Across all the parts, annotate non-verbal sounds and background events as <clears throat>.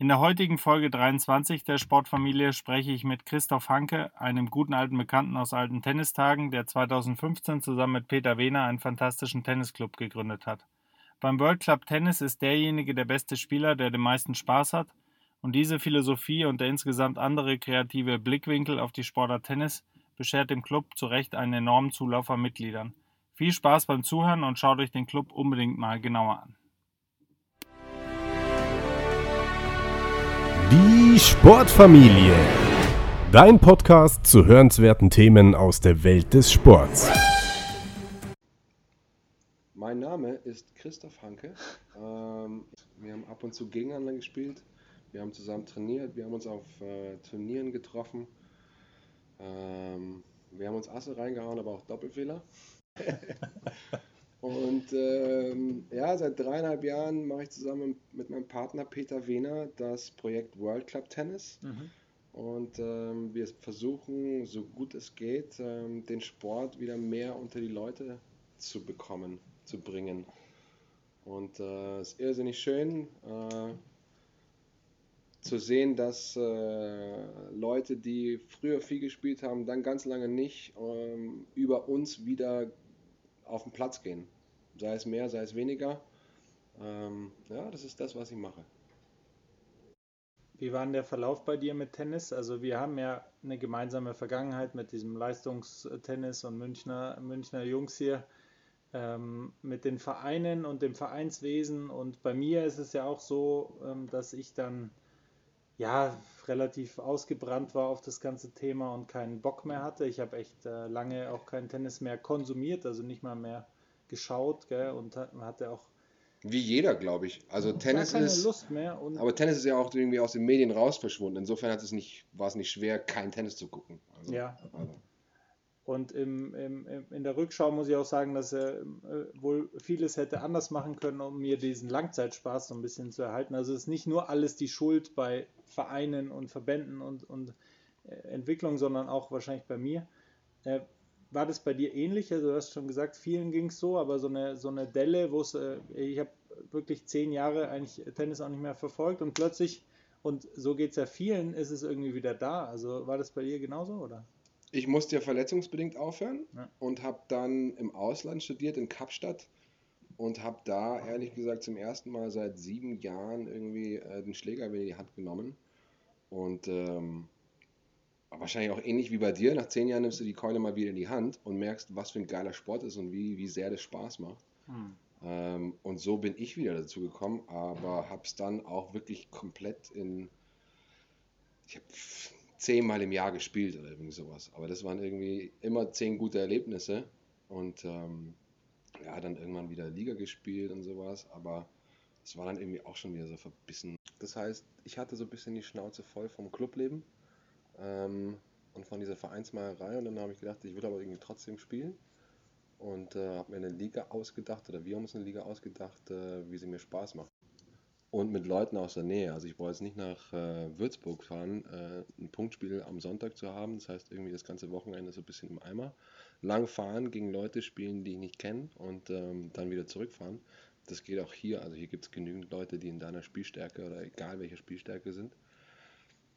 In der heutigen Folge 23 der Sportfamilie spreche ich mit Christoph Hanke, einem guten alten Bekannten aus alten Tennistagen, der 2015 zusammen mit Peter Wehner einen fantastischen Tennisclub gegründet hat. Beim World Club Tennis ist derjenige der beste Spieler, der den meisten Spaß hat, und diese Philosophie und der insgesamt andere kreative Blickwinkel auf die Sportart Tennis beschert dem Club zu Recht einen enormen Zulauf an Mitgliedern. Viel Spaß beim Zuhören und schaut euch den Club unbedingt mal genauer an. Die Sportfamilie. Dein Podcast zu hörenswerten Themen aus der Welt des Sports. Mein Name ist Christoph Hanke. Ähm, wir haben ab und zu gegeneinander gespielt. Wir haben zusammen trainiert. Wir haben uns auf äh, Turnieren getroffen. Ähm, wir haben uns Asse reingehauen, aber auch Doppelfehler. <laughs> Und ähm, ja, seit dreieinhalb Jahren mache ich zusammen mit meinem Partner Peter Wehner das Projekt World Club Tennis. Mhm. Und ähm, wir versuchen, so gut es geht, ähm, den Sport wieder mehr unter die Leute zu bekommen, zu bringen. Und äh, es ist irrsinnig schön äh, zu sehen, dass äh, Leute, die früher viel gespielt haben, dann ganz lange nicht, ähm, über uns wieder auf den Platz gehen. Sei es mehr, sei es weniger. Ähm, ja, das ist das, was ich mache. Wie war denn der Verlauf bei dir mit Tennis? Also wir haben ja eine gemeinsame Vergangenheit mit diesem Leistungstennis und Münchner, Münchner Jungs hier, ähm, mit den Vereinen und dem Vereinswesen. Und bei mir ist es ja auch so, ähm, dass ich dann ja relativ ausgebrannt war auf das ganze Thema und keinen Bock mehr hatte. Ich habe echt äh, lange auch kein Tennis mehr konsumiert, also nicht mal mehr geschaut gell, und hatte auch wie jeder, glaube ich. Also Tennis keine ist. Lust mehr. aber Tennis ist ja auch irgendwie aus den Medien raus verschwunden. Insofern hat es nicht, war es nicht schwer, kein Tennis zu gucken. Also, ja. Also. Und im, im, in der Rückschau muss ich auch sagen, dass er äh, wohl vieles hätte anders machen können, um mir diesen Langzeitspaß so ein bisschen zu erhalten. Also es ist nicht nur alles die Schuld bei Vereinen und Verbänden und, und äh, Entwicklung, sondern auch wahrscheinlich bei mir. Äh, war das bei dir ähnlich? Also du hast schon gesagt, vielen ging es so, aber so eine, so eine Delle, wo es, äh, ich habe wirklich zehn Jahre eigentlich Tennis auch nicht mehr verfolgt und plötzlich, und so geht es ja vielen, ist es irgendwie wieder da. Also war das bei dir genauso, oder? Ich musste ja verletzungsbedingt aufhören ja. und habe dann im Ausland studiert, in Kapstadt und habe da ehrlich gesagt zum ersten Mal seit sieben Jahren irgendwie äh, den Schläger in die Hand genommen und ähm, wahrscheinlich auch ähnlich wie bei dir. Nach zehn Jahren nimmst du die Keule mal wieder in die Hand und merkst, was für ein geiler Sport ist und wie, wie sehr das Spaß macht. Hm. Ähm, und so bin ich wieder dazu gekommen, aber habe es dann auch wirklich komplett in. Ich habe zehnmal im Jahr gespielt oder irgendwie sowas. Aber das waren irgendwie immer zehn gute Erlebnisse und ähm, ja, dann irgendwann wieder Liga gespielt und sowas. Aber es war dann irgendwie auch schon wieder so verbissen. Das heißt, ich hatte so ein bisschen die Schnauze voll vom Clubleben ähm, und von dieser Vereinsmeierei. Und dann habe ich gedacht, ich will aber irgendwie trotzdem spielen. Und äh, habe mir eine Liga ausgedacht, oder wir haben uns eine Liga ausgedacht, äh, wie sie mir Spaß macht. Und mit Leuten aus der Nähe. Also ich wollte jetzt nicht nach äh, Würzburg fahren, äh, ein Punktspiel am Sonntag zu haben. Das heißt irgendwie das ganze Wochenende so ein bisschen im Eimer. Lang fahren, gegen Leute spielen, die ich nicht kenne und ähm, dann wieder zurückfahren. Das geht auch hier. Also hier gibt es genügend Leute, die in deiner Spielstärke oder egal welcher Spielstärke sind.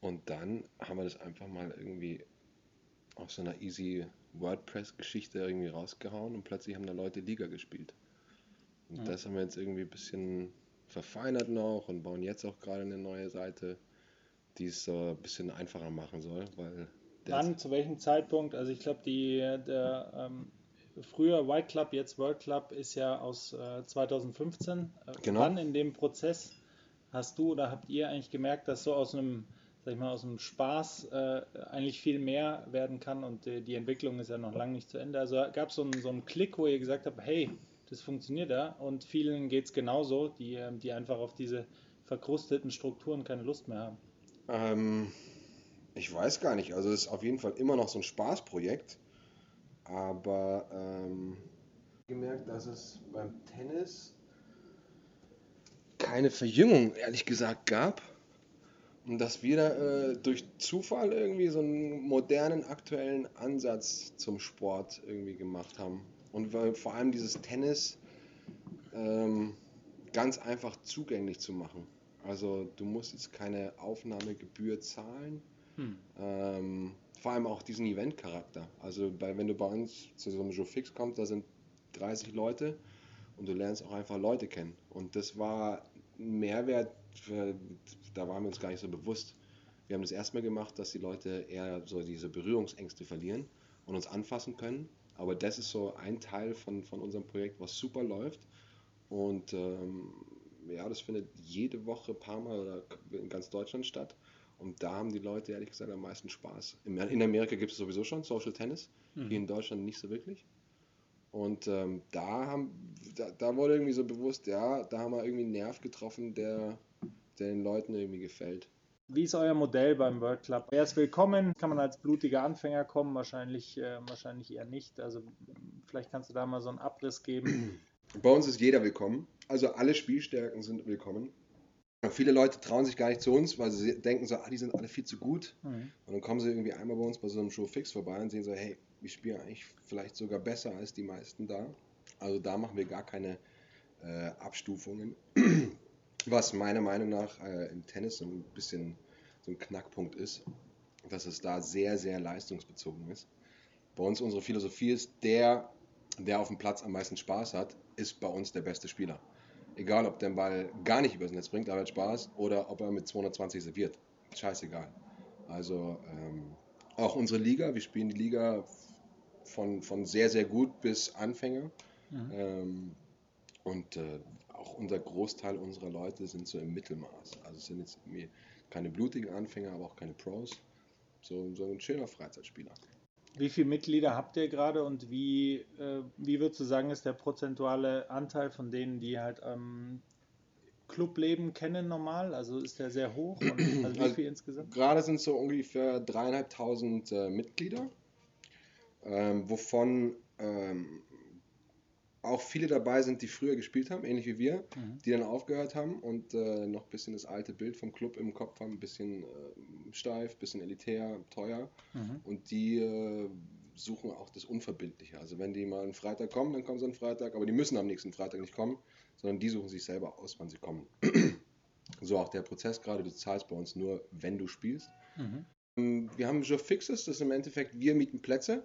Und dann haben wir das einfach mal irgendwie auf so einer easy WordPress-Geschichte irgendwie rausgehauen und plötzlich haben da Leute Liga gespielt. Und ja. das haben wir jetzt irgendwie ein bisschen verfeinert noch und bauen jetzt auch gerade eine neue Seite, die es so ein bisschen einfacher machen soll, weil Wann, zu welchem Zeitpunkt? Also ich glaube, die der ähm, früher White Club, jetzt World Club ist ja aus äh, 2015. Äh, genau. Wann in dem Prozess hast du oder habt ihr eigentlich gemerkt, dass so aus einem sag ich mal, aus dem Spaß äh, eigentlich viel mehr werden kann und äh, die Entwicklung ist ja noch lange nicht zu Ende. Also gab es so einen, so einen Klick, wo ihr gesagt habt, hey, das funktioniert ja und vielen geht es genauso, die, ähm, die einfach auf diese verkrusteten Strukturen keine Lust mehr haben. Ähm, ich weiß gar nicht, also es ist auf jeden Fall immer noch so ein Spaßprojekt, aber ähm, gemerkt, dass es beim Tennis keine Verjüngung, ehrlich gesagt, gab und dass wir da äh, durch Zufall irgendwie so einen modernen, aktuellen Ansatz zum Sport irgendwie gemacht haben. Und weil vor allem dieses Tennis ähm, ganz einfach zugänglich zu machen. Also du musst jetzt keine Aufnahmegebühr zahlen. Hm. Ähm, vor allem auch diesen Event-Charakter. Also bei, wenn du bei uns zu so einem Show Fix kommst, da sind 30 Leute und du lernst auch einfach Leute kennen. Und das war ein Mehrwert, für, da waren wir uns gar nicht so bewusst. Wir haben das erstmal gemacht, dass die Leute eher so diese Berührungsängste verlieren und uns anfassen können. Aber das ist so ein Teil von, von unserem Projekt, was super läuft. Und ähm, ja, das findet jede Woche ein paar Mal oder in ganz Deutschland statt. Und da haben die Leute ehrlich gesagt am meisten Spaß. In Amerika gibt es sowieso schon Social Tennis, mhm. hier in Deutschland nicht so wirklich. Und ähm, da, haben, da, da, wurde irgendwie so bewusst, ja, da haben wir irgendwie einen Nerv getroffen, der, der den Leuten irgendwie gefällt. Wie ist euer Modell beim World Club? Wer ist willkommen? Kann man als blutiger Anfänger kommen? Wahrscheinlich, äh, wahrscheinlich eher nicht. Also vielleicht kannst du da mal so einen Abriss geben. Bei uns ist jeder willkommen. Also alle Spielstärken sind willkommen. Viele Leute trauen sich gar nicht zu uns, weil sie denken so, ah, die sind alle viel zu gut. Mhm. Und dann kommen sie irgendwie einmal bei uns bei so einem Show fix vorbei und sehen so, hey, ich spiele eigentlich vielleicht sogar besser als die meisten da. Also da machen wir gar keine äh, Abstufungen. Was meiner Meinung nach äh, im Tennis so ein bisschen so ein Knackpunkt ist, dass es da sehr, sehr leistungsbezogen ist. Bei uns unsere Philosophie ist, der, der auf dem Platz am meisten Spaß hat, ist bei uns der beste Spieler. Egal, ob der Ball gar nicht übers Netz bringt, aber hat Spaß, oder ob er mit 220 serviert. Scheißegal. Also ähm, auch unsere Liga, wir spielen die Liga von, von sehr, sehr gut bis Anfänger. Mhm. Ähm, und äh, auch unser Großteil unserer Leute sind so im Mittelmaß. Also sind jetzt keine blutigen Anfänger, aber auch keine Pros. So, so ein schöner Freizeitspieler. Wie viele Mitglieder habt ihr gerade und wie, äh, wie würdest du sagen, ist der prozentuale Anteil von denen, die halt ähm, Clubleben kennen normal? Also ist der sehr hoch? Und, <clears throat> also wie also viel insgesamt? Gerade sind es so ungefähr dreieinhalbtausend äh, Mitglieder, ähm, wovon ähm, auch viele dabei sind, die früher gespielt haben, ähnlich wie wir, mhm. die dann aufgehört haben und äh, noch ein bisschen das alte Bild vom Club im Kopf haben, ein bisschen äh, steif, ein bisschen elitär, teuer. Mhm. Und die äh, suchen auch das Unverbindliche. Also wenn die mal einen Freitag kommen, dann kommen sie am Freitag, aber die müssen am nächsten Freitag nicht kommen, sondern die suchen sich selber aus, wann sie kommen. <clears throat> so auch der Prozess gerade, du zahlst bei uns nur, wenn du spielst. Mhm. Wir haben Joe Fixes, das ist im Endeffekt, wir mieten Plätze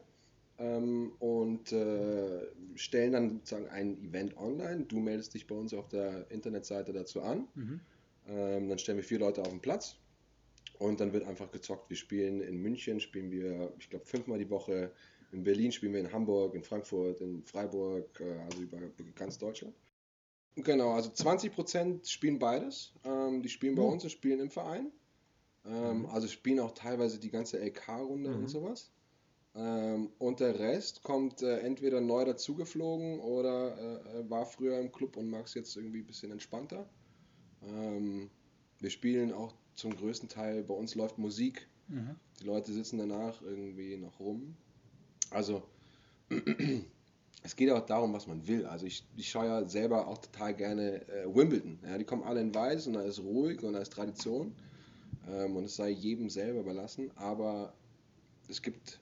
ähm, und äh, stellen dann sozusagen ein Event online. Du meldest dich bei uns auf der Internetseite dazu an. Mhm. Ähm, dann stellen wir vier Leute auf den Platz und dann wird einfach gezockt. Wir spielen in München, spielen wir, ich glaube, fünfmal die Woche. In Berlin spielen wir in Hamburg, in Frankfurt, in Freiburg, äh, also über, ganz Deutschland. Genau, also 20% spielen beides. Ähm, die spielen bei mhm. uns und spielen im Verein. Ähm, mhm. Also spielen auch teilweise die ganze LK-Runde mhm. und sowas. Ähm, und der Rest kommt äh, entweder neu dazugeflogen oder äh, war früher im Club und mag es jetzt irgendwie ein bisschen entspannter. Ähm, wir spielen auch zum größten Teil, bei uns läuft Musik. Mhm. Die Leute sitzen danach irgendwie noch rum. Also <clears throat> es geht auch darum, was man will. Also ich, ich schaue ja selber auch total gerne äh, Wimbledon. Ja, die kommen alle in weiß und da ist ruhig und da ist Tradition. Ähm, und es sei jedem selber überlassen. Aber es gibt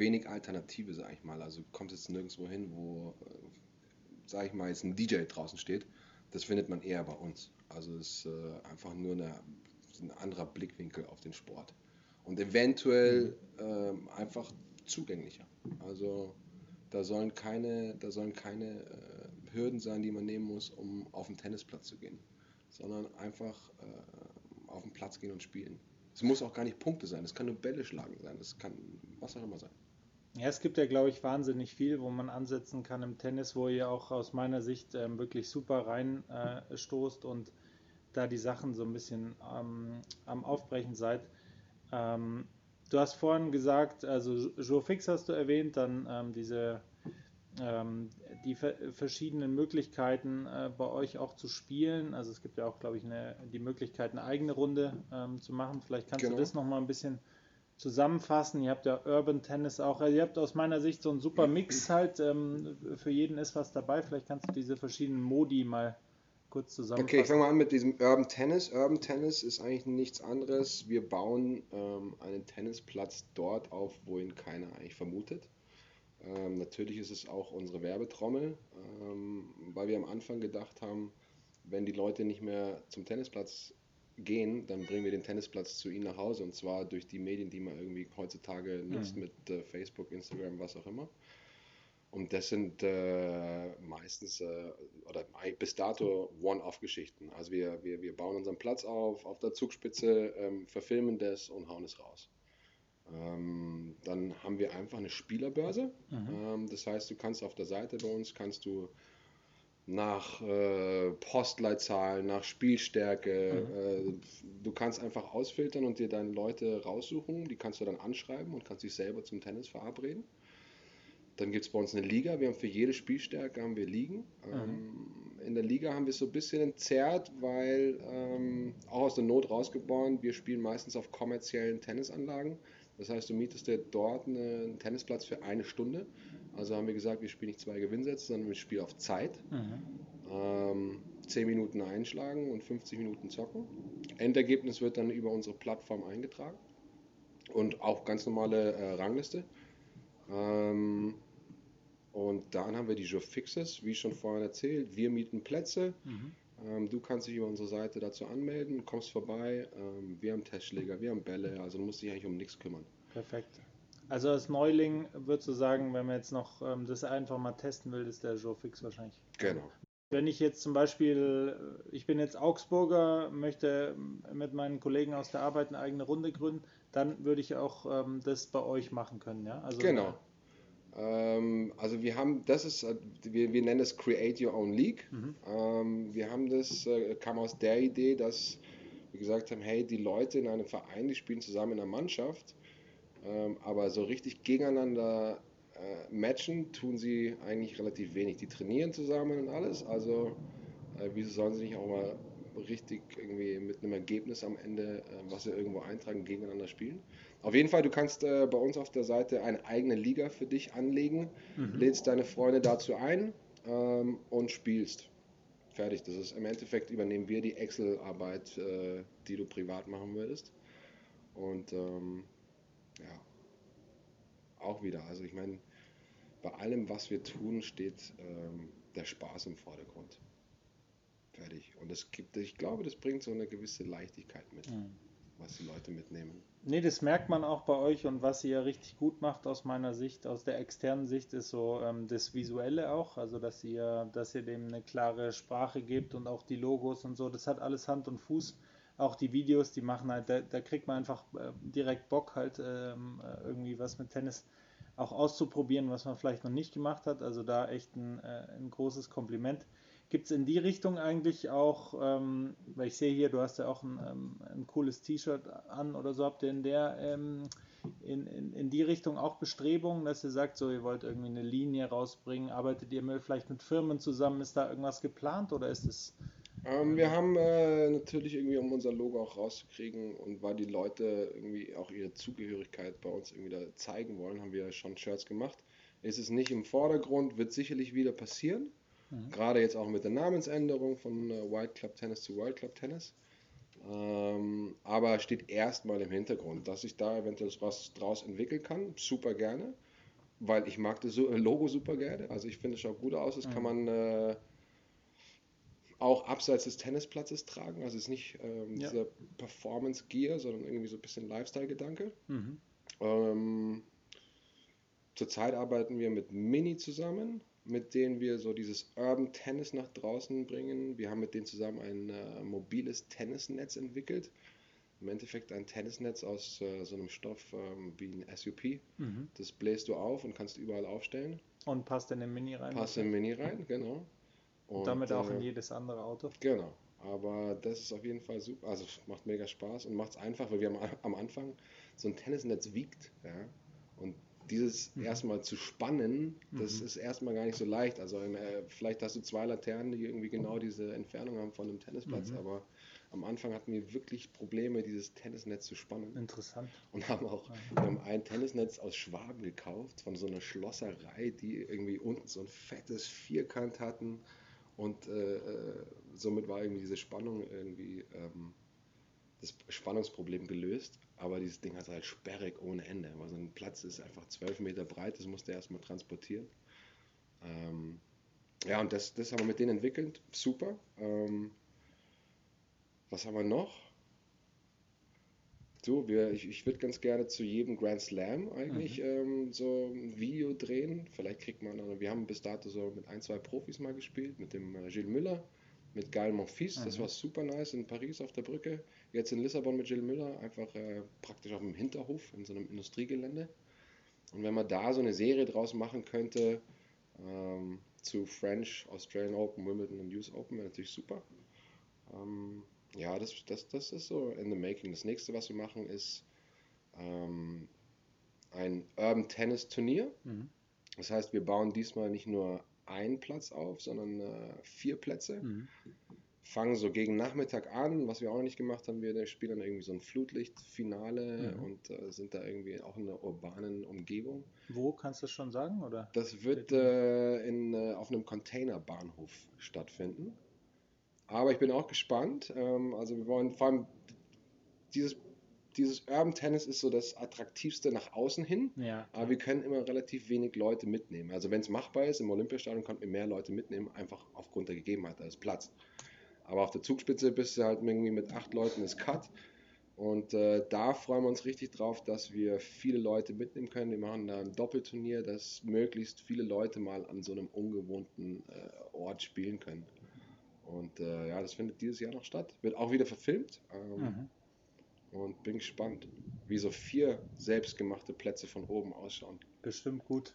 wenig Alternative, sag ich mal. Also kommt jetzt nirgendwo hin, wo, äh, sag ich mal, jetzt ein DJ draußen steht. Das findet man eher bei uns. Also es ist äh, einfach nur eine, ein anderer Blickwinkel auf den Sport. Und eventuell äh, einfach zugänglicher. Also da sollen keine, da sollen keine äh, Hürden sein, die man nehmen muss, um auf den Tennisplatz zu gehen. Sondern einfach äh, auf den Platz gehen und spielen. Es muss auch gar nicht Punkte sein, es kann nur Bälle schlagen sein, es kann was auch immer sein. Ja, es gibt ja, glaube ich, wahnsinnig viel, wo man ansetzen kann im Tennis, wo ihr auch aus meiner Sicht ähm, wirklich super reinstoßt äh, und da die Sachen so ein bisschen ähm, am Aufbrechen seid. Ähm, du hast vorhin gesagt, also Joe Fix hast du erwähnt, dann ähm, diese ähm, die verschiedenen Möglichkeiten äh, bei euch auch zu spielen. Also es gibt ja auch, glaube ich, eine, die Möglichkeit, eine eigene Runde ähm, zu machen. Vielleicht kannst genau. du das nochmal ein bisschen zusammenfassen. Ihr habt ja Urban Tennis auch. Also ihr habt aus meiner Sicht so einen super Mix halt. Ähm, für jeden ist was dabei. Vielleicht kannst du diese verschiedenen Modi mal kurz zusammenfassen. Okay, ich fange mal an mit diesem Urban Tennis. Urban Tennis ist eigentlich nichts anderes. Wir bauen ähm, einen Tennisplatz dort auf, wo ihn keiner eigentlich vermutet. Ähm, natürlich ist es auch unsere Werbetrommel, ähm, weil wir am Anfang gedacht haben, wenn die Leute nicht mehr zum Tennisplatz gehen, dann bringen wir den Tennisplatz zu ihnen nach Hause und zwar durch die Medien, die man irgendwie heutzutage nutzt mhm. mit äh, Facebook, Instagram, was auch immer. Und das sind äh, meistens äh, oder bis dato One-Off-Geschichten. Also wir, wir, wir bauen unseren Platz auf, auf der Zugspitze, ähm, verfilmen das und hauen es raus. Ähm, dann haben wir einfach eine Spielerbörse. Mhm. Ähm, das heißt, du kannst auf der Seite bei uns kannst du nach äh, Postleitzahlen, nach Spielstärke. Mhm. Äh, du kannst einfach ausfiltern und dir deine Leute raussuchen. Die kannst du dann anschreiben und kannst dich selber zum Tennis verabreden. Dann gibt es bei uns eine Liga. Wir haben für jede Spielstärke haben wir Ligen. Mhm. Ähm, in der Liga haben wir es so ein bisschen entzerrt, weil ähm, auch aus der Not rausgeboren, wir spielen meistens auf kommerziellen Tennisanlagen. Das heißt, du mietest dir dort einen Tennisplatz für eine Stunde. Also haben wir gesagt, wir spielen nicht zwei Gewinnsätze, sondern wir spielen auf Zeit. Mhm. Ähm, 10 Minuten einschlagen und 50 Minuten zocken. Endergebnis wird dann über unsere Plattform eingetragen und auch ganz normale äh, Rangliste. Ähm, und dann haben wir die Joe Fixes, wie schon vorhin erzählt. Wir mieten Plätze. Mhm. Ähm, du kannst dich über unsere Seite dazu anmelden, kommst vorbei. Ähm, wir haben Testschläger, wir haben Bälle, also du musst dich eigentlich um nichts kümmern. Perfekt. Also als Neuling würdest du sagen, wenn man jetzt noch ähm, das einfach mal testen will, ist der Joe Fix wahrscheinlich. Genau. Wenn ich jetzt zum Beispiel, äh, ich bin jetzt Augsburger, möchte mit meinen Kollegen aus der Arbeit eine eigene Runde gründen, dann würde ich auch ähm, das bei euch machen können, ja? Also, genau. Ähm, also wir haben, das ist, äh, wir, wir nennen es Create Your Own League. Mhm. Ähm, wir haben das, äh, kam aus der Idee, dass wir gesagt haben, hey, die Leute in einem Verein, die spielen zusammen in einer Mannschaft, ähm, aber so richtig gegeneinander äh, matchen tun sie eigentlich relativ wenig. Die trainieren zusammen und alles, also äh, wieso sollen sie nicht auch mal richtig irgendwie mit einem Ergebnis am Ende, äh, was sie irgendwo eintragen, gegeneinander spielen? Auf jeden Fall, du kannst äh, bei uns auf der Seite eine eigene Liga für dich anlegen, mhm. lädst deine Freunde dazu ein ähm, und spielst. Fertig. Das ist im Endeffekt übernehmen wir die Excel-Arbeit, äh, die du privat machen würdest. Und ähm, ja, auch wieder. Also ich meine, bei allem, was wir tun, steht ähm, der Spaß im Vordergrund. Fertig. Und es gibt, ich glaube, das bringt so eine gewisse Leichtigkeit mit, mhm. was die Leute mitnehmen. Nee, das merkt man auch bei euch und was ihr richtig gut macht aus meiner Sicht, aus der externen Sicht, ist so ähm, das Visuelle auch, also dass ihr, dass ihr dem eine klare Sprache gebt und auch die Logos und so, das hat alles Hand und Fuß. Auch die Videos, die machen halt, da, da kriegt man einfach äh, direkt Bock halt ähm, äh, irgendwie was mit Tennis auch auszuprobieren, was man vielleicht noch nicht gemacht hat. Also da echt ein, äh, ein großes Kompliment. Gibt es in die Richtung eigentlich auch, ähm, weil ich sehe hier, du hast ja auch ein, ähm, ein cooles T-Shirt an oder so, habt ihr in der ähm, in, in, in die Richtung auch Bestrebungen, dass ihr sagt, so ihr wollt irgendwie eine Linie rausbringen, arbeitet ihr vielleicht mit Firmen zusammen, ist da irgendwas geplant oder ist es ähm, wir haben äh, natürlich irgendwie, um unser Logo auch rauszukriegen und weil die Leute irgendwie auch ihre Zugehörigkeit bei uns irgendwie da zeigen wollen, haben wir schon Shirts gemacht. Ist es nicht im Vordergrund, wird sicherlich wieder passieren. Mhm. Gerade jetzt auch mit der Namensänderung von äh, Wild Club Tennis zu World Club Tennis. Ähm, aber steht erstmal im Hintergrund, dass ich da eventuell was draus entwickeln kann, super gerne, weil ich mag das Logo super gerne. Also ich finde es schaut gut aus, das mhm. kann man äh, auch abseits des Tennisplatzes tragen. Also es ist nicht ähm, ja. dieser Performance Gear, sondern irgendwie so ein bisschen Lifestyle-Gedanke. Mhm. Ähm, zurzeit arbeiten wir mit Mini zusammen mit denen wir so dieses Urban Tennis nach draußen bringen. Wir haben mit denen zusammen ein äh, mobiles Tennisnetz entwickelt. Im Endeffekt ein Tennisnetz aus äh, so einem Stoff ähm, wie ein SUP. Mhm. Das bläst du auf und kannst überall aufstellen. Und passt in den Mini rein? Passt in den Mini rein, genau. Und, damit auch äh, in jedes andere Auto? Genau. Aber das ist auf jeden Fall super. Also macht mega Spaß und macht es einfach, weil wir am, am Anfang so ein Tennisnetz wiegt. Ja? Und dieses mhm. erstmal zu spannen, das mhm. ist erstmal gar nicht so leicht. Also äh, vielleicht hast du zwei Laternen, die irgendwie genau diese Entfernung haben von einem Tennisplatz, mhm. aber am Anfang hatten wir wirklich Probleme, dieses Tennisnetz zu spannen. Interessant. Und haben auch wir haben ein Tennisnetz aus Schwaben gekauft, von so einer Schlosserei, die irgendwie unten so ein fettes Vierkant hatten. Und äh, äh somit war irgendwie diese Spannung irgendwie ähm, das Spannungsproblem gelöst, aber dieses Ding hat halt sperrig ohne Ende. Weil so ein Platz ist einfach zwölf Meter breit, das musste er erstmal transportieren. Ähm, ja, und das, das haben wir mit denen entwickelt. Super. Ähm, was haben wir noch? So, wir, ich, ich würde ganz gerne zu jedem Grand Slam eigentlich mhm. ähm, so ein Video drehen. Vielleicht kriegt man, also wir haben bis dato so mit ein, zwei Profis mal gespielt, mit dem äh, Gilles Müller, mit Gael Monfils, mhm. das war super nice in Paris auf der Brücke. Jetzt in Lissabon mit Gilles Müller, einfach äh, praktisch auf dem Hinterhof in so einem Industriegelände. Und wenn man da so eine Serie draus machen könnte, ähm, zu French, Australian Open, Wimbledon und US Open, wäre natürlich super. Ähm, ja, das, das, das ist so in the making. Das nächste, was wir machen, ist ähm, ein Urban Tennis Turnier. Mhm. Das heißt, wir bauen diesmal nicht nur einen Platz auf, sondern äh, vier Plätze. Mhm. Fangen so gegen Nachmittag an, was wir auch noch nicht gemacht haben. Wir spielen dann irgendwie so ein Flutlichtfinale mhm. und äh, sind da irgendwie auch in einer urbanen Umgebung. Wo kannst du das schon sagen? Oder? Das wird äh, in, äh, auf einem Containerbahnhof stattfinden. Aber ich bin auch gespannt. Ähm, also wir wollen vor allem dieses, dieses Urban Tennis ist so das attraktivste nach außen hin. Ja. Aber wir können immer relativ wenig Leute mitnehmen. Also wenn es machbar ist, im Olympiastadion konnten wir mehr Leute mitnehmen, einfach aufgrund der Gegebenheit, da ist Platz. Aber auf der Zugspitze bist du halt irgendwie mit acht Leuten ist Cut. Und äh, da freuen wir uns richtig drauf, dass wir viele Leute mitnehmen können. Wir machen da ein Doppelturnier, dass möglichst viele Leute mal an so einem ungewohnten äh, Ort spielen können. Und äh, ja, das findet dieses Jahr noch statt. Wird auch wieder verfilmt. Ähm, mhm. Und bin gespannt, wie so vier selbstgemachte Plätze von oben ausschauen. Bestimmt gut.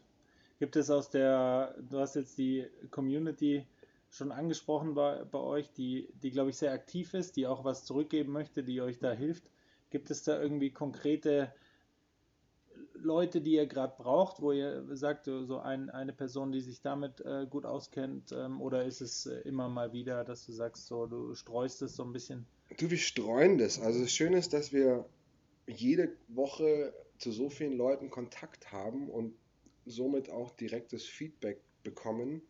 Gibt es aus der, du hast jetzt die Community schon angesprochen bei, bei euch, die, die glaube ich sehr aktiv ist, die auch was zurückgeben möchte, die euch da hilft. Gibt es da irgendwie konkrete Leute, die ihr gerade braucht, wo ihr sagt, so ein, eine Person, die sich damit äh, gut auskennt, ähm, oder ist es äh, immer mal wieder, dass du sagst, so du streust es so ein bisschen? Du, wir streuen das. Also das Schöne ist, dass wir jede Woche zu so vielen Leuten Kontakt haben und somit auch direktes Feedback bekommen,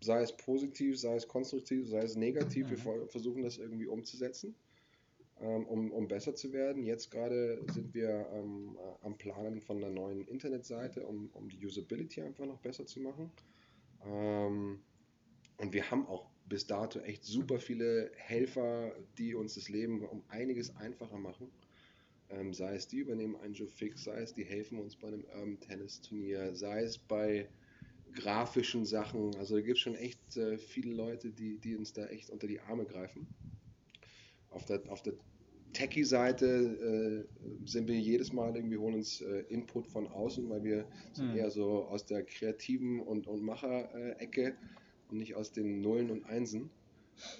sei es positiv, sei es konstruktiv, sei es negativ. Mhm. Wir versuchen das irgendwie umzusetzen. Ähm, um, um besser zu werden. Jetzt gerade sind wir ähm, am Planen von einer neuen Internetseite, um, um die Usability einfach noch besser zu machen. Ähm, und wir haben auch bis dato echt super viele Helfer, die uns das Leben um einiges einfacher machen. Ähm, sei es die übernehmen einen Joe Fix, sei es die helfen uns bei einem Urban Tennis Turnier, sei es bei grafischen Sachen. Also da gibt es schon echt äh, viele Leute, die, die uns da echt unter die Arme greifen auf der, auf der Techie-Seite äh, sind wir jedes Mal irgendwie, holen uns äh, Input von außen, weil wir sind mhm. eher so aus der kreativen und, und Macher-Ecke und nicht aus den Nullen und Einsen.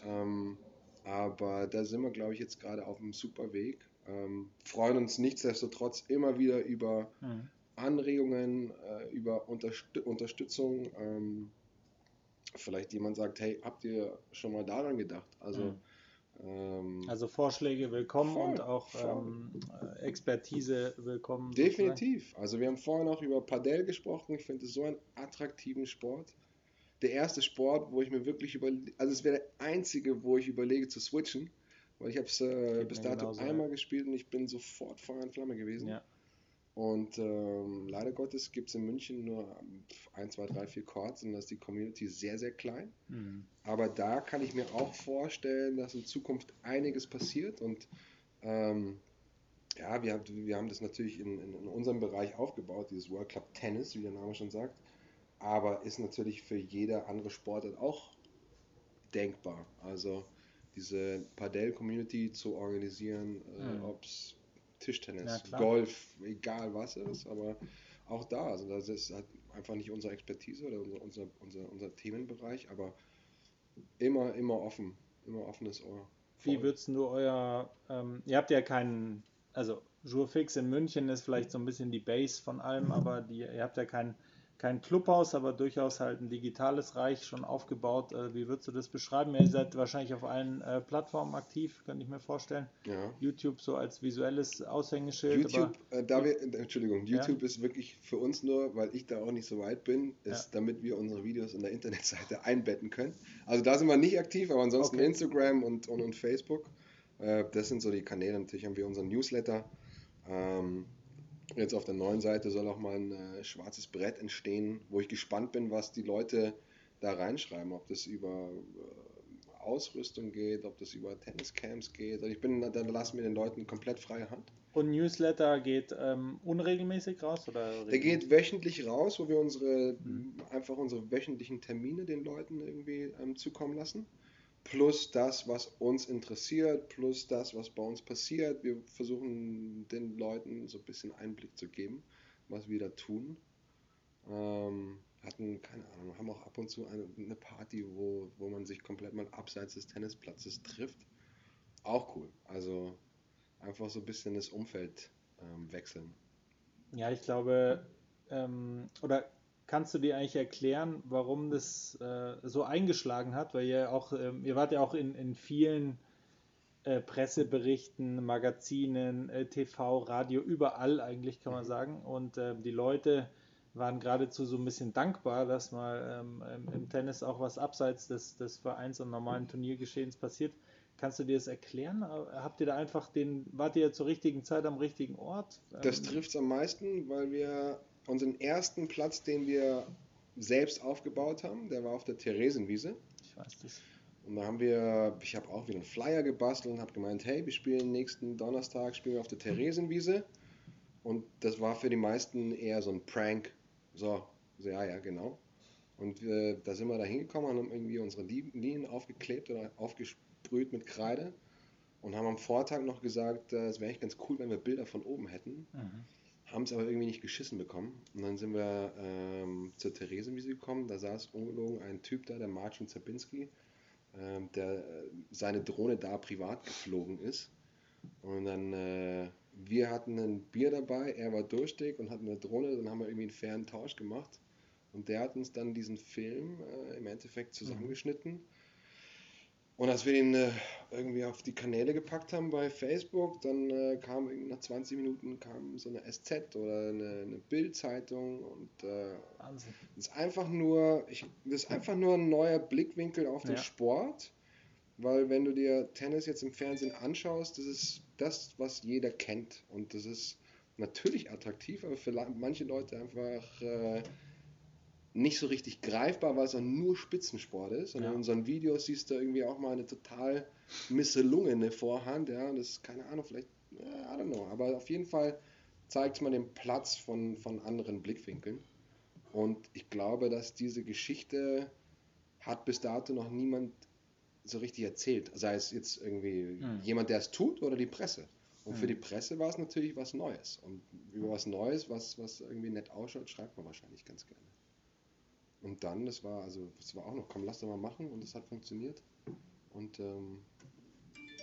Ähm, aber da sind wir, glaube ich, jetzt gerade auf einem super Weg. Ähm, freuen uns nichtsdestotrotz immer wieder über mhm. Anregungen, äh, über Unterst Unterstützung. Ähm, vielleicht jemand sagt, hey, habt ihr schon mal daran gedacht? Also mhm also Vorschläge willkommen voll, und auch ähm, Expertise willkommen. Definitiv. Sozusagen. Also wir haben vorhin auch über Padel gesprochen. Ich finde es so einen attraktiven Sport. Der erste Sport, wo ich mir wirklich überlege, also es wäre der einzige, wo ich überlege zu switchen, weil ich habe es äh, bis dato einmal ja. gespielt und ich bin sofort Feuer und Flamme gewesen. Ja. Und ähm, leider Gottes gibt es in München nur 1, 2, 3, 4 Chords und da ist die Community sehr, sehr klein. Mhm. Aber da kann ich mir auch vorstellen, dass in Zukunft einiges passiert und ähm, ja, wir, wir haben das natürlich in, in, in, unserem Bereich aufgebaut, dieses World Club Tennis, wie der Name schon sagt, aber ist natürlich für jede andere Sportart auch denkbar. Also diese Padel-Community zu organisieren, äh, mhm. ob es Tischtennis, Golf, egal was ist, aber auch da, also das ist halt einfach nicht unsere Expertise oder unser, unser, unser, unser Themenbereich, aber immer, immer offen, immer offenes Ohr. Wie würdest du euer, ähm, ihr habt ja keinen, also Jurfix in München ist vielleicht so ein bisschen die Base von allem, aber die, ihr habt ja keinen kein Clubhaus, aber durchaus halt ein digitales Reich schon aufgebaut. Äh, wie würdest du das beschreiben? Ihr seid wahrscheinlich auf allen äh, Plattformen aktiv, könnte ich mir vorstellen. Ja. YouTube so als visuelles Aushängeschild. YouTube, äh, da wir, äh, Entschuldigung, YouTube ja? ist wirklich für uns nur, weil ich da auch nicht so weit bin, ist, ja. damit wir unsere Videos in der Internetseite einbetten können. Also da sind wir nicht aktiv, aber ansonsten okay. Instagram und, und, und Facebook. Äh, das sind so die Kanäle. Natürlich haben wir unseren Newsletter. Ähm, Jetzt auf der neuen Seite soll auch mal ein äh, schwarzes Brett entstehen, wo ich gespannt bin, was die Leute da reinschreiben, ob das über äh, Ausrüstung geht, ob das über Tenniscamps geht. Also ich bin, da lassen wir den Leuten komplett freie Hand. Und Newsletter geht ähm, unregelmäßig raus? Oder Der geht wöchentlich raus, wo wir unsere mhm. einfach unsere wöchentlichen Termine den Leuten irgendwie ähm, zukommen lassen. Plus das, was uns interessiert, plus das, was bei uns passiert. Wir versuchen den Leuten so ein bisschen Einblick zu geben, was wir da tun. Ähm, hatten, keine Ahnung, haben auch ab und zu eine, eine Party, wo, wo man sich komplett mal abseits des Tennisplatzes trifft. Auch cool. Also einfach so ein bisschen das Umfeld ähm, wechseln. Ja, ich glaube, ähm, oder kannst du dir eigentlich erklären, warum das äh, so eingeschlagen hat? Weil ihr auch, ähm, ihr wart ja auch in, in vielen äh, Presseberichten, Magazinen, äh, TV, Radio, überall eigentlich kann man mhm. sagen. Und ähm, die Leute waren geradezu so ein bisschen dankbar, dass mal ähm, im Tennis auch was abseits des, des Vereins und normalen Turniergeschehens passiert. Kannst du dir das erklären? Habt ihr da einfach den, wart ihr zur richtigen Zeit am richtigen Ort? Das ähm, trifft es am meisten, weil wir unseren ersten Platz, den wir selbst aufgebaut haben, der war auf der Theresienwiese. Ich weiß das. Und da haben wir, ich habe auch wieder einen Flyer gebastelt und habe gemeint, hey, wir spielen nächsten Donnerstag, spielen wir auf der Theresienwiese. Und das war für die meisten eher so ein Prank. So, so ja, ja, genau. Und äh, da sind wir da hingekommen und haben irgendwie unsere Linien aufgeklebt oder aufgesprüht mit Kreide und haben am Vortag noch gesagt, äh, es wäre echt ganz cool, wenn wir Bilder von oben hätten. Mhm haben es aber irgendwie nicht geschissen bekommen. Und dann sind wir ähm, zur Theresienwiese gekommen. Da saß ungelogen ein Typ da, der Marcin Zabinski, ähm, der äh, seine Drohne da privat geflogen ist. Und dann, äh, wir hatten ein Bier dabei, er war durstig und hatten eine Drohne, dann haben wir irgendwie einen fairen Tausch gemacht. Und der hat uns dann diesen Film äh, im Endeffekt zusammengeschnitten. Mhm und als wir den äh, irgendwie auf die Kanäle gepackt haben bei Facebook, dann äh, kam nach 20 Minuten kam so eine SZ oder eine, eine Bild-Zeitung und äh, Wahnsinn. Das ist einfach nur, ich, das ist einfach nur ein neuer Blickwinkel auf den ja. Sport, weil wenn du dir Tennis jetzt im Fernsehen anschaust, das ist das, was jeder kennt und das ist natürlich attraktiv, aber für manche Leute einfach äh, nicht so richtig greifbar, weil es dann nur Spitzensport ist. Und ja. in unseren Videos siehst du irgendwie auch mal eine total misselungene Vorhand. Ja, das ist keine Ahnung, vielleicht, I don't know. Aber auf jeden Fall zeigt man den Platz von, von anderen Blickwinkeln. Und ich glaube, dass diese Geschichte hat bis dato noch niemand so richtig erzählt. Sei es jetzt irgendwie mhm. jemand, der es tut oder die Presse. Und mhm. für hm. die Presse war es natürlich was Neues. Und über was Neues, was, was irgendwie nett ausschaut, schreibt man wahrscheinlich ganz gerne. Und dann, das war, also, das war auch noch, komm, lass doch mal machen und das hat funktioniert. Und, ähm,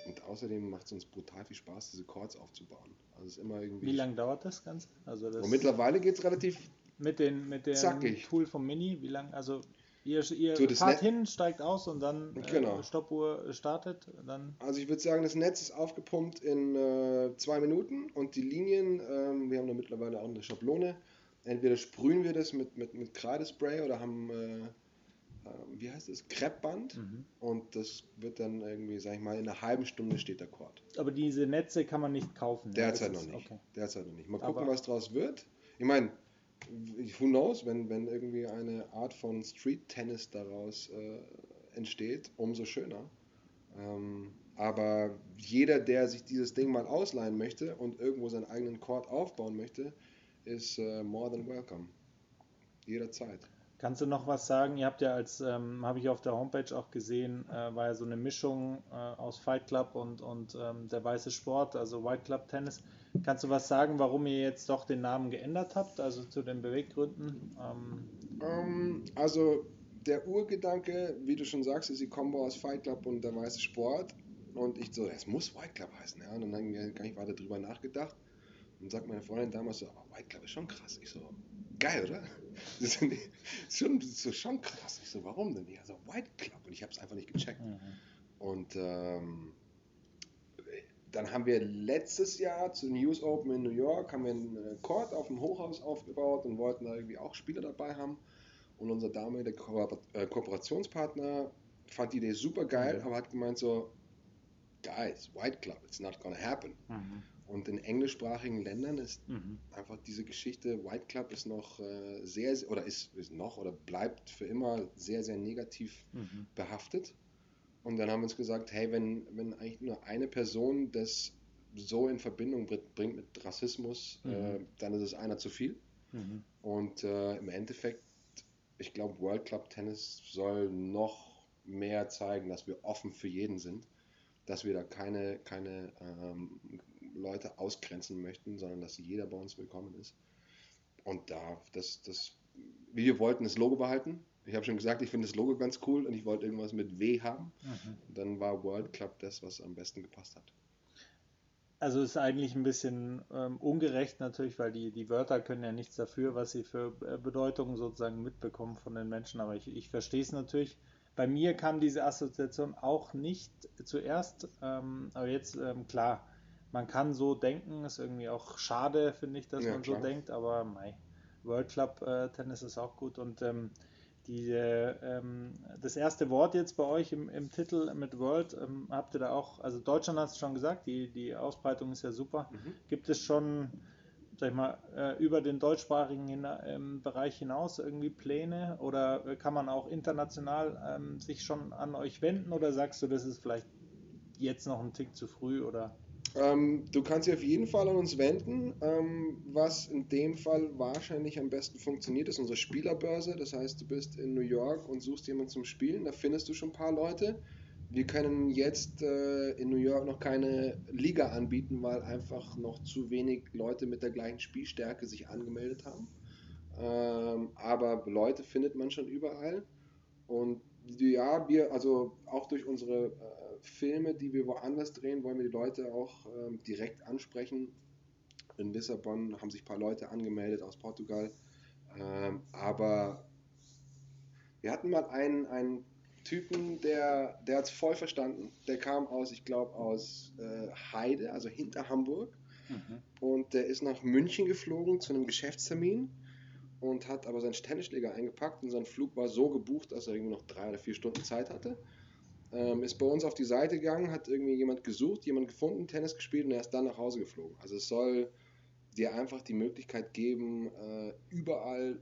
und außerdem macht es uns brutal viel Spaß, diese Chords aufzubauen. Also ist immer irgendwie. Wie lange dauert das Ganze? Also das und mittlerweile geht es relativ mit, den, mit dem zackig. Tool vom Mini. Wie lange? Also ihr, ihr so, fahrt hin, steigt aus und dann äh, genau. Stoppuhr startet. Dann also ich würde sagen, das Netz ist aufgepumpt in äh, zwei Minuten und die Linien, ähm, wir haben da mittlerweile auch eine Schablone entweder sprühen wir das mit, mit, mit Kreidespray oder haben, äh, äh, wie heißt das, Kreppband mhm. und das wird dann irgendwie, sag ich mal, in einer halben Stunde steht der Chord. Aber diese Netze kann man nicht kaufen. Derzeit noch nicht. Okay. Derzeit noch nicht. Mal gucken, Aber was draus wird. Ich meine, who knows, wenn, wenn irgendwie eine Art von Street Tennis daraus äh, entsteht, umso schöner. Ähm, aber jeder, der sich dieses Ding mal ausleihen möchte und irgendwo seinen eigenen Chord aufbauen möchte, ist uh, more than welcome. Jederzeit. Kannst du noch was sagen? Ihr habt ja als, ähm, habe ich auf der Homepage auch gesehen, äh, war ja so eine Mischung äh, aus Fight Club und, und ähm, der weiße Sport, also White Club Tennis. Kannst du was sagen, warum ihr jetzt doch den Namen geändert habt, also zu den Beweggründen? Ähm, ähm, also der Urgedanke, wie du schon sagst, ist die Kombo aus Fight Club und der weiße Sport. Und ich so, es muss White Club heißen. Ja? Und dann habe ich gar nicht weiter drüber nachgedacht. Und sagt meine Freundin damals so, oh, White Club ist schon krass. Ich so, geil, oder? <laughs> Das ist schon, das ist schon krass. Ich so, warum denn? Ja, so White Club. Und ich habe es einfach nicht gecheckt. Mhm. Und ähm, dann haben wir letztes Jahr zu News Open in New York haben wir einen Court auf dem Hochhaus aufgebaut und wollten da irgendwie auch Spieler dabei haben. Und unser damaliger Ko äh, Kooperationspartner fand die Idee super geil, mhm. aber hat gemeint so, guys, White Club, it's not gonna happen. Mhm. Und in englischsprachigen Ländern ist mhm. einfach diese Geschichte, White Club ist noch äh, sehr, oder ist, ist noch oder bleibt für immer sehr, sehr negativ mhm. behaftet. Und dann haben wir uns gesagt, hey, wenn, wenn eigentlich nur eine Person das so in Verbindung bringt mit Rassismus, mhm. äh, dann ist es einer zu viel. Mhm. Und äh, im Endeffekt, ich glaube, World Club Tennis soll noch mehr zeigen, dass wir offen für jeden sind, dass wir da keine, keine ähm, Leute ausgrenzen möchten, sondern dass jeder bei uns willkommen ist. Und da, das, das, wir wollten das Logo behalten. Ich habe schon gesagt, ich finde das Logo ganz cool und ich wollte irgendwas mit W haben. Mhm. Dann war World Club das, was am besten gepasst hat. Also ist eigentlich ein bisschen ähm, ungerecht natürlich, weil die, die Wörter können ja nichts dafür, was sie für äh, Bedeutung sozusagen mitbekommen von den Menschen. Aber ich, ich verstehe es natürlich. Bei mir kam diese Assoziation auch nicht zuerst, ähm, aber jetzt ähm, klar, man kann so denken, ist irgendwie auch schade, finde ich, dass ja, man klar. so denkt, aber mei, World Club äh, Tennis ist auch gut und ähm, die, ähm, das erste Wort jetzt bei euch im, im Titel mit World, ähm, habt ihr da auch, also Deutschland hast du schon gesagt, die, die Ausbreitung ist ja super. Mhm. Gibt es schon, sag ich mal, äh, über den deutschsprachigen hin, ähm, Bereich hinaus irgendwie Pläne oder kann man auch international ähm, sich schon an euch wenden oder sagst du, das ist vielleicht jetzt noch ein Tick zu früh oder? Ähm, du kannst dich auf jeden Fall an uns wenden. Ähm, was in dem Fall wahrscheinlich am besten funktioniert, ist unsere Spielerbörse. Das heißt, du bist in New York und suchst jemanden zum Spielen. Da findest du schon ein paar Leute. Wir können jetzt äh, in New York noch keine Liga anbieten, weil einfach noch zu wenig Leute mit der gleichen Spielstärke sich angemeldet haben. Ähm, aber Leute findet man schon überall. Und ja, wir, also auch durch unsere äh, Filme, die wir woanders drehen, wollen wir die Leute auch ähm, direkt ansprechen. In Lissabon haben sich ein paar Leute angemeldet aus Portugal. Ähm, aber wir hatten mal einen, einen Typen, der, der hat es voll verstanden. Der kam aus, ich glaube, aus äh, Heide, also hinter Hamburg. Mhm. Und der ist nach München geflogen zu einem Geschäftstermin und hat aber seinen Tennisschläger eingepackt und sein Flug war so gebucht, dass er irgendwie noch drei oder vier Stunden Zeit hatte. Ähm, ist bei uns auf die Seite gegangen, hat irgendwie jemand gesucht, jemand gefunden, Tennis gespielt und er ist dann nach Hause geflogen. Also es soll dir einfach die Möglichkeit geben, äh, überall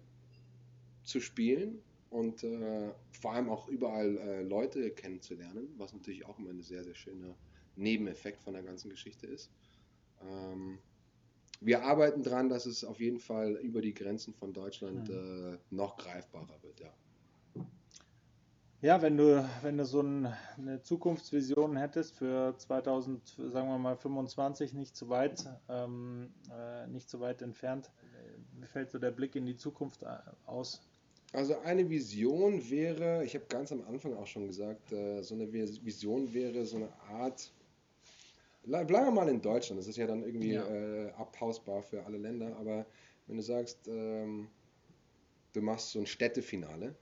zu spielen und äh, vor allem auch überall äh, Leute kennenzulernen, was natürlich auch immer ein sehr, sehr schöner Nebeneffekt von der ganzen Geschichte ist. Ähm, wir arbeiten daran, dass es auf jeden Fall über die Grenzen von Deutschland mhm. äh, noch greifbarer wird, ja. Ja, wenn du, wenn du so ein, eine Zukunftsvision hättest für 2000, sagen wir mal 25, nicht zu weit, ähm, äh, nicht zu weit entfernt, wie fällt so der Blick in die Zukunft äh, aus? Also eine Vision wäre, ich habe ganz am Anfang auch schon gesagt, äh, so eine Vision wäre so eine Art, bleiben wir mal in Deutschland, das ist ja dann irgendwie ja. Äh, abhausbar für alle Länder, aber wenn du sagst, ähm, du machst so ein Städtefinale,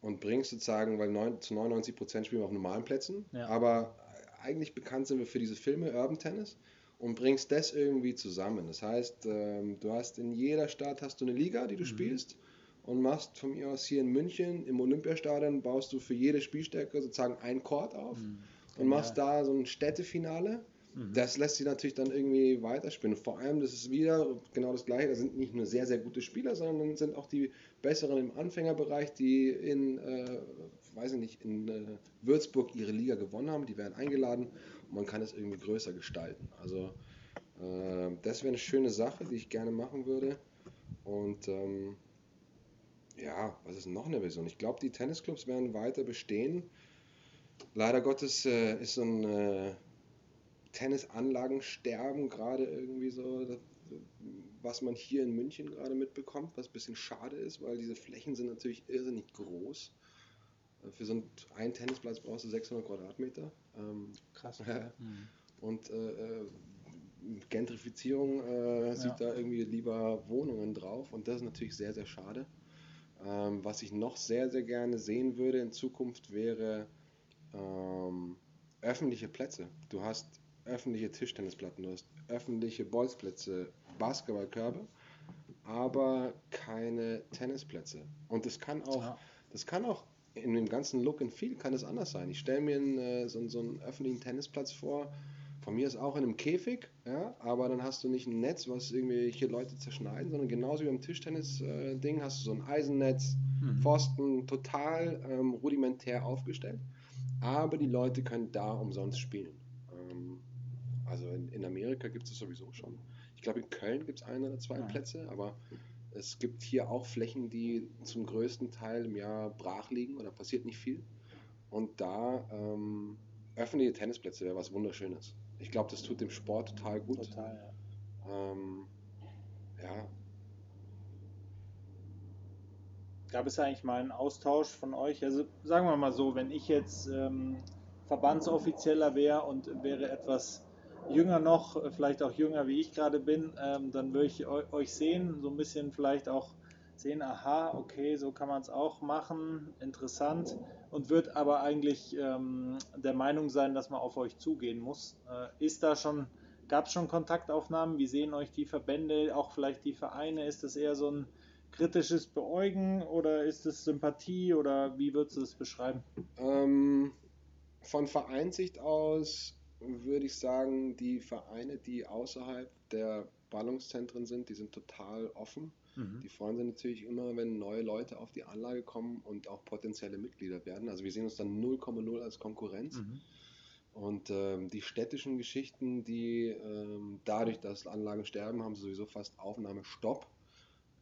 und bringst sozusagen, weil 9, zu 99 Prozent spielen wir auf normalen Plätzen, ja. aber eigentlich bekannt sind wir für diese Filme Urban Tennis und bringst das irgendwie zusammen. Das heißt, ähm, du hast in jeder Stadt hast du eine Liga, die du mhm. spielst und machst von mir aus hier in München im Olympiastadion baust du für jede Spielstärke sozusagen ein Chord auf mhm. und machst da so ein Städtefinale Mhm. Das lässt sich natürlich dann irgendwie weiterspinnen. Vor allem, das ist wieder genau das Gleiche. Da sind nicht nur sehr, sehr gute Spieler, sondern sind auch die Besseren im Anfängerbereich, die in, äh, weiß ich nicht, in äh, Würzburg ihre Liga gewonnen haben. Die werden eingeladen und man kann es irgendwie größer gestalten. Also, äh, das wäre eine schöne Sache, die ich gerne machen würde. Und ähm, ja, was ist noch eine Vision? Ich glaube, die Tennisclubs werden weiter bestehen. Leider Gottes äh, ist so ein äh, Tennisanlagen sterben gerade irgendwie so, was man hier in München gerade mitbekommt, was ein bisschen schade ist, weil diese Flächen sind natürlich irrsinnig groß. Äh, für so einen, Tennisplatz brauchst du 600 Quadratmeter. Ähm, Krass. <laughs> mhm. Und äh, äh, Gentrifizierung äh, sieht ja. da irgendwie lieber Wohnungen drauf und das ist natürlich sehr, sehr schade. Ähm, was ich noch sehr, sehr gerne sehen würde in Zukunft wäre ähm, öffentliche Plätze. Du hast öffentliche Tischtennisplatten, du hast öffentliche Bolzplätze, Basketballkörbe, aber keine Tennisplätze. Und das kann auch, ja. das kann auch in dem ganzen Look and Feel kann es anders sein. Ich stelle mir einen, äh, so, so einen öffentlichen Tennisplatz vor, von mir ist auch in einem Käfig, ja, aber dann hast du nicht ein Netz, was irgendwie hier Leute zerschneiden, sondern genauso wie beim Tischtennis-Ding hast du so ein Eisennetz, mhm. Pfosten, total ähm, rudimentär aufgestellt. Aber die Leute können da umsonst spielen. Also in, in Amerika gibt es sowieso schon. Ich glaube, in Köln gibt es ein oder zwei ja. Plätze, aber es gibt hier auch Flächen, die zum größten Teil im Jahr brach liegen oder passiert nicht viel. Und da ähm, öffentliche Tennisplätze wäre was Wunderschönes. Ich glaube, das tut dem Sport total gut. Total, ja. Ähm, ja. Gab es eigentlich mal einen Austausch von euch? Also sagen wir mal so, wenn ich jetzt ähm, Verbandsoffizieller wäre und wäre etwas jünger noch, vielleicht auch jünger wie ich gerade bin, ähm, dann würde ich euch sehen, so ein bisschen vielleicht auch sehen, aha, okay, so kann man es auch machen, interessant und wird aber eigentlich ähm, der Meinung sein, dass man auf euch zugehen muss. Äh, ist da schon, gab es schon Kontaktaufnahmen? Wie sehen euch die Verbände, auch vielleicht die Vereine? Ist das eher so ein kritisches Beäugen oder ist es Sympathie oder wie würdest du es beschreiben? Ähm, von Vereinssicht aus würde ich sagen, die Vereine, die außerhalb der Ballungszentren sind, die sind total offen. Mhm. Die freuen sich natürlich immer, wenn neue Leute auf die Anlage kommen und auch potenzielle Mitglieder werden. Also wir sehen uns dann 0,0 als Konkurrenz. Mhm. Und ähm, die städtischen Geschichten, die ähm, dadurch, dass Anlagen sterben, haben sowieso fast Aufnahmestopp.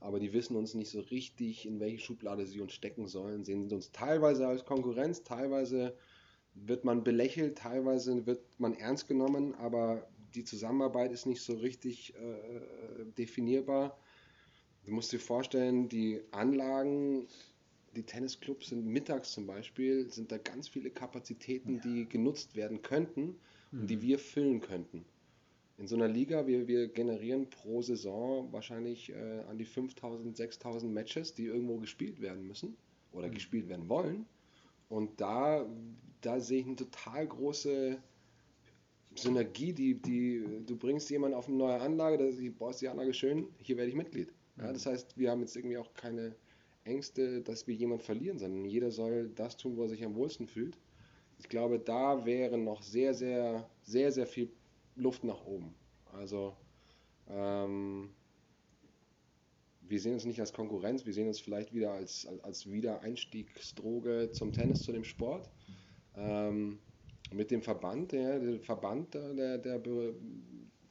Aber die wissen uns nicht so richtig, in welche Schublade sie uns stecken sollen. Sehen sie uns teilweise als Konkurrenz, teilweise wird man belächelt, teilweise wird man ernst genommen, aber die Zusammenarbeit ist nicht so richtig äh, definierbar. Du musst dir vorstellen, die Anlagen, die Tennisclubs sind mittags zum Beispiel, sind da ganz viele Kapazitäten, ja. die genutzt werden könnten mhm. und die mhm. wir füllen könnten. In so einer Liga, wir, wir generieren pro Saison wahrscheinlich äh, an die 5000, 6000 Matches, die irgendwo gespielt werden müssen oder mhm. gespielt werden wollen. Und da da sehe ich eine total große Synergie, die, die du bringst jemanden auf eine neue Anlage, du baust die Anlage schön, hier werde ich Mitglied. Ja, das heißt, wir haben jetzt irgendwie auch keine Ängste, dass wir jemanden verlieren, sondern jeder soll das tun, wo er sich am wohlsten fühlt. Ich glaube, da wäre noch sehr, sehr, sehr, sehr viel Luft nach oben. Also ähm, wir sehen uns nicht als Konkurrenz, wir sehen uns vielleicht wieder als, als, als Wiedereinstiegsdroge zum Tennis, zu dem Sport. Ähm, mit dem Verband, der, der Verband, der, der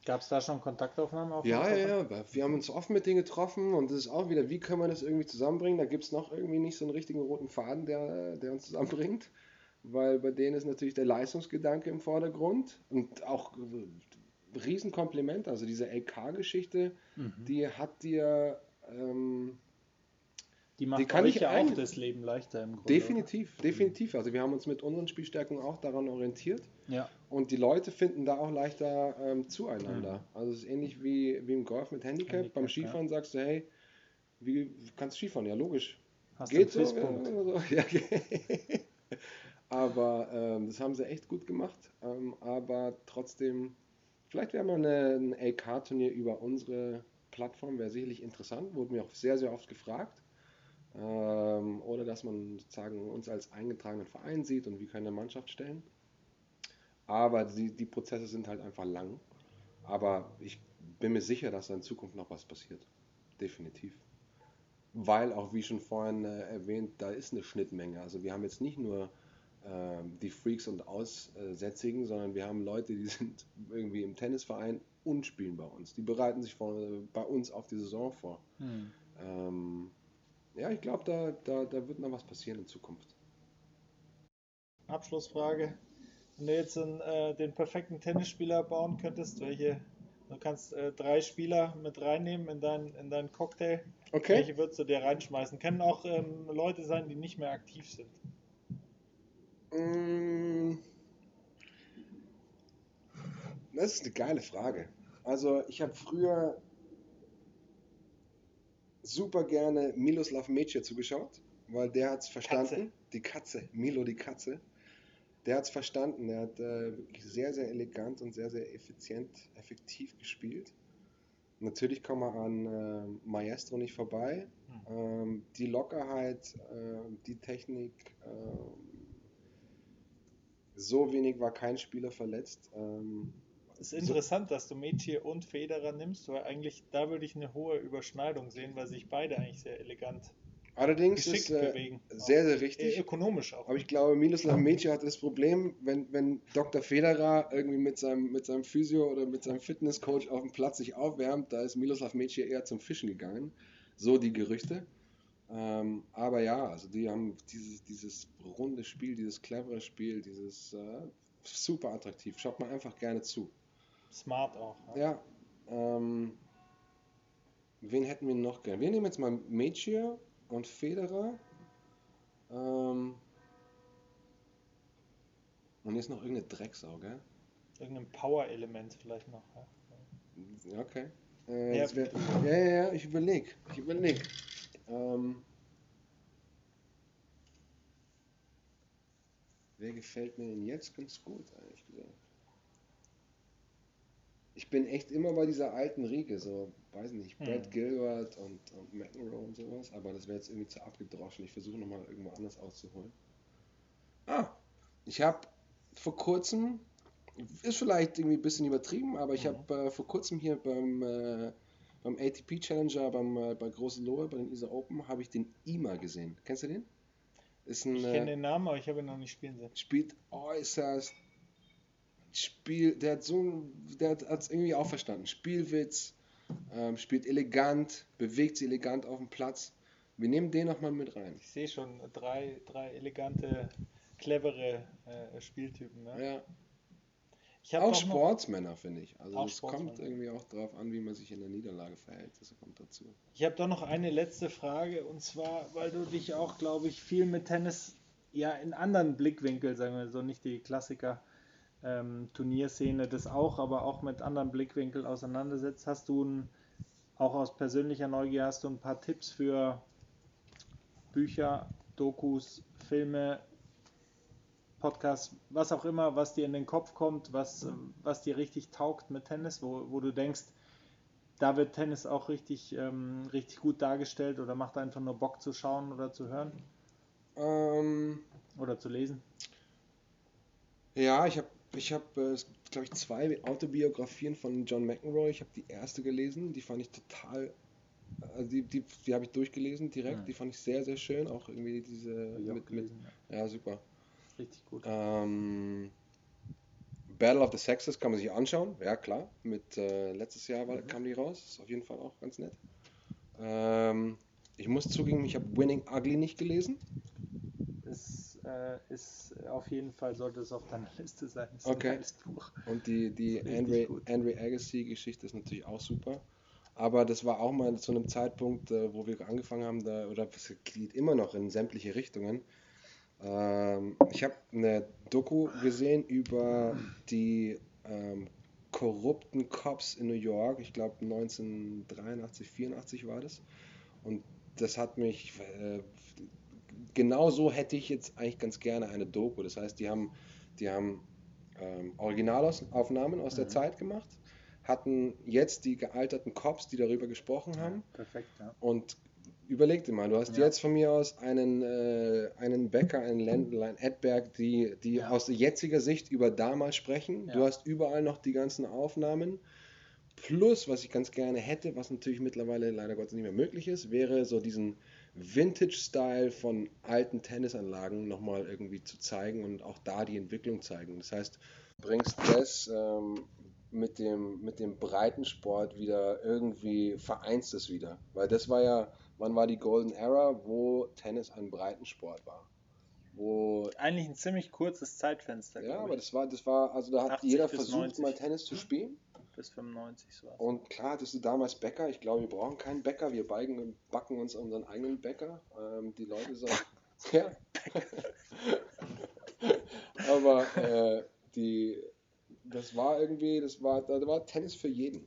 Gab es da schon Kontaktaufnahmen? Auf ja, ja, ja. Wir haben uns oft mit denen getroffen und das ist auch wieder, wie können wir das irgendwie zusammenbringen? Da gibt es noch irgendwie nicht so einen richtigen roten Faden, der, der uns zusammenbringt, weil bei denen ist natürlich der Leistungsgedanke im Vordergrund und auch Riesenkompliment. Also diese LK-Geschichte, mhm. die hat dir ähm, die macht die kann euch ja auch das Leben leichter im Grunde. Definitiv, oder? definitiv. Also wir haben uns mit unseren Spielstärken auch daran orientiert. Ja. Und die Leute finden da auch leichter ähm, zueinander. Ja. Also es ist ähnlich wie, wie im Golf mit Handicap. Handicap Beim Skifahren ja. sagst du, hey, wie kannst du Skifahren? Ja, logisch. Hast Geht so, so. <laughs> Ja, aber ähm, das haben sie echt gut gemacht. Ähm, aber trotzdem, vielleicht wäre mal eine, ein LK-Turnier über unsere Plattform, wäre sicherlich interessant. Wurde mir auch sehr, sehr oft gefragt ähm, oder dass man sozusagen uns als eingetragenen Verein sieht und wie können eine Mannschaft stellen. Aber die, die Prozesse sind halt einfach lang. Aber ich bin mir sicher, dass da in Zukunft noch was passiert. Definitiv. Weil auch, wie schon vorhin äh, erwähnt, da ist eine Schnittmenge. Also wir haben jetzt nicht nur die Freaks und Aussätzigen, sondern wir haben Leute, die <laughs> sind irgendwie im Tennisverein und spielen bei uns. Die bereiten sich vor, bei uns auf die Saison vor. Hm. Ähm, ja, ich glaube, da, da, da wird noch was passieren in Zukunft. Abschlussfrage. Wenn du jetzt einen, äh, den perfekten Tennisspieler bauen könntest, welche, du kannst äh, drei Spieler mit reinnehmen in, dein, in deinen Cocktail. Okay. Welche würdest du dir reinschmeißen? Können auch ähm, Leute sein, die nicht mehr aktiv sind. Mm. Das ist eine geile Frage. Also ich habe früher super gerne Miloslav Mece zugeschaut, weil der hat es verstanden. Katze. Die Katze, Milo die Katze. Der hat es verstanden. Der hat äh, wirklich sehr, sehr elegant und sehr, sehr effizient, effektiv gespielt. Natürlich kommen wir an äh, Maestro nicht vorbei. Hm. Ähm, die Lockerheit, äh, die Technik, äh, so wenig war kein Spieler verletzt. Ähm, Es ist interessant, dass du Metier und Federer nimmst, weil eigentlich da würde ich eine hohe Überschneidung sehen, weil sich beide eigentlich sehr elegant, allerdings geschickt ist äh, bewegen. sehr, sehr Äh, richtig. ökonomisch auch. Aber ich glaube, Miroslav Mecic hat das Problem, wenn, wenn Dr. Federer irgendwie mit seinem, mit seinem Physio oder mit seinem Fitnesscoach auf dem Platz sich aufwärmt, da ist Miroslav Mecic eher zum Fischen gegangen. So die Gerüchte. Ähm, aber ja, also die haben dieses, dieses runde Spiel, dieses clevere Spiel, dieses äh, super attraktiv. Schaut mal einfach gerne zu. Smart auch. ne? Ja. Ähm, wen hätten wir noch gern? Wir nehmen jetzt mal Mecic und Federer. Ähm, und jetzt noch irgendeine Drecksau, gell? Irgendein Power-Element vielleicht noch. Ja. Ja, Okay. Äh, Ja, wär, ja, ja, ja, ich überlege. Ich überlege. Ähm, wer gefällt mir denn jetzt ganz gut, ehrlich gesagt? Ich bin echt immer bei dieser alten Riege, so, weiß nicht, Brad Hm. Gilbert und, und McEnroe und sowas, aber das wäre jetzt irgendwie zu abgedroschen. Ich versuche nochmal irgendwo anders auszuholen. Ah, ich habe vor kurzem, ist vielleicht irgendwie ein bisschen übertrieben, aber ich Mhm. habe äh, vor kurzem hier beim, äh, beim ATP Challenger, beim, äh, bei Große Lohe, bei den ISA Open, habe ich den IMA gesehen. Kennst du den? Ein, Ich äh, kenne den Namen, aber ich habe ihn noch nicht spielen sehen. spielt äußerst Spiel, der hat so, der hat es irgendwie auch verstanden. Spielwitz, ähm, spielt elegant, bewegt sich elegant auf dem Platz. Wir nehmen den nochmal mit rein. Ich sehe schon drei, drei elegante, clevere äh, Spieltypen. Ne? Ja, auch Sportsmänner, finde ich. Also es kommt irgendwie auch darauf an, wie man sich in der Niederlage verhält. Das kommt dazu. Ich habe doch noch eine letzte Frage und zwar, weil du dich auch, glaube ich, viel mit Tennis ja in anderen Blickwinkeln, sagen wir so, nicht die Klassiker ähm, Turnierszene, das auch, aber auch mit anderen Blickwinkeln auseinandersetzt. Hast du ein, auch aus persönlicher Neugier, hast du ein paar Tipps für Bücher, Dokus, Filme, Podcasts, was auch immer, was dir in den Kopf kommt, was, was dir richtig taugt mit Tennis, wo, wo du denkst, da wird Tennis auch richtig, ähm, richtig gut dargestellt oder macht einfach nur Bock zu schauen oder zu hören Ähm, oder zu lesen. ja, ich habe, ich hab, äh, glaube ich, zwei Autobiografien von John McEnroe. Ich habe die erste gelesen, die fand ich total, also die, die, die habe ich durchgelesen direkt. Mhm. Die fand ich sehr, sehr schön. Auch irgendwie diese mit, mit, ja. ja, super. Richtig gut. Ähm, Battle of the Sexes kann man sich anschauen, ja klar. Mit äh, letztes Jahr war, kam die raus, ist auf jeden Fall auch ganz nett. Ähm, ich muss zugeben, ich habe Winning Ugly nicht gelesen. Ist, äh, ist auf jeden Fall, sollte es auf deiner Liste sein. Ist Okay. ein geiles Buch. Und die, die Andre. Andre Agassi-Geschichte ist natürlich auch super. Aber das war auch mal zu einem Zeitpunkt, äh, wo wir angefangen haben, da, oder es geht immer noch in sämtliche Richtungen. Ähm, ich habe eine Doku gesehen über die ähm, korrupten Cops in New York. Ich glaube 1983, 84 war das. Und das hat mich, äh, genau so hätte ich jetzt eigentlich ganz gerne eine Doku. Das heißt, die haben, die haben ähm, Originalaufnahmen aus der Mhm. Zeit gemacht, hatten jetzt die gealterten Cops, die darüber gesprochen haben. Perfekt, ja. Und überleg dir mal, du hast Ja. jetzt von mir aus einen, äh, einen Bäcker, einen Ländler, einen Edberg, die, die Ja. aus jetziger Sicht über damals sprechen. Du Ja. hast überall noch die ganzen Aufnahmen. Plus, was ich ganz gerne hätte, was natürlich mittlerweile leider Gottes nicht mehr möglich ist, wäre so diesen Vintage-Style von alten Tennisanlagen nochmal irgendwie zu zeigen und auch da die Entwicklung zeigen. Das heißt, du bringst das ähm, mit, dem, mit dem Breitensport wieder irgendwie, vereinst es wieder. Weil das war ja, wann war die Golden Era, wo Tennis ein Breitensport war. Wo Eigentlich ein ziemlich kurzes Zeitfenster, ja, aber das war, das war, also da hat 80 jeder versucht, 90. mal Tennis zu spielen. Bis 95 so. Und klar, hattest du damals Bäcker. Ich glaube, wir brauchen keinen Bäcker. Wir beigen, backen uns unseren eigenen Bäcker. Ähm, die Leute sagen, <laughs> ja. Aber äh, die, das war irgendwie, das war, da war Tennis für jeden.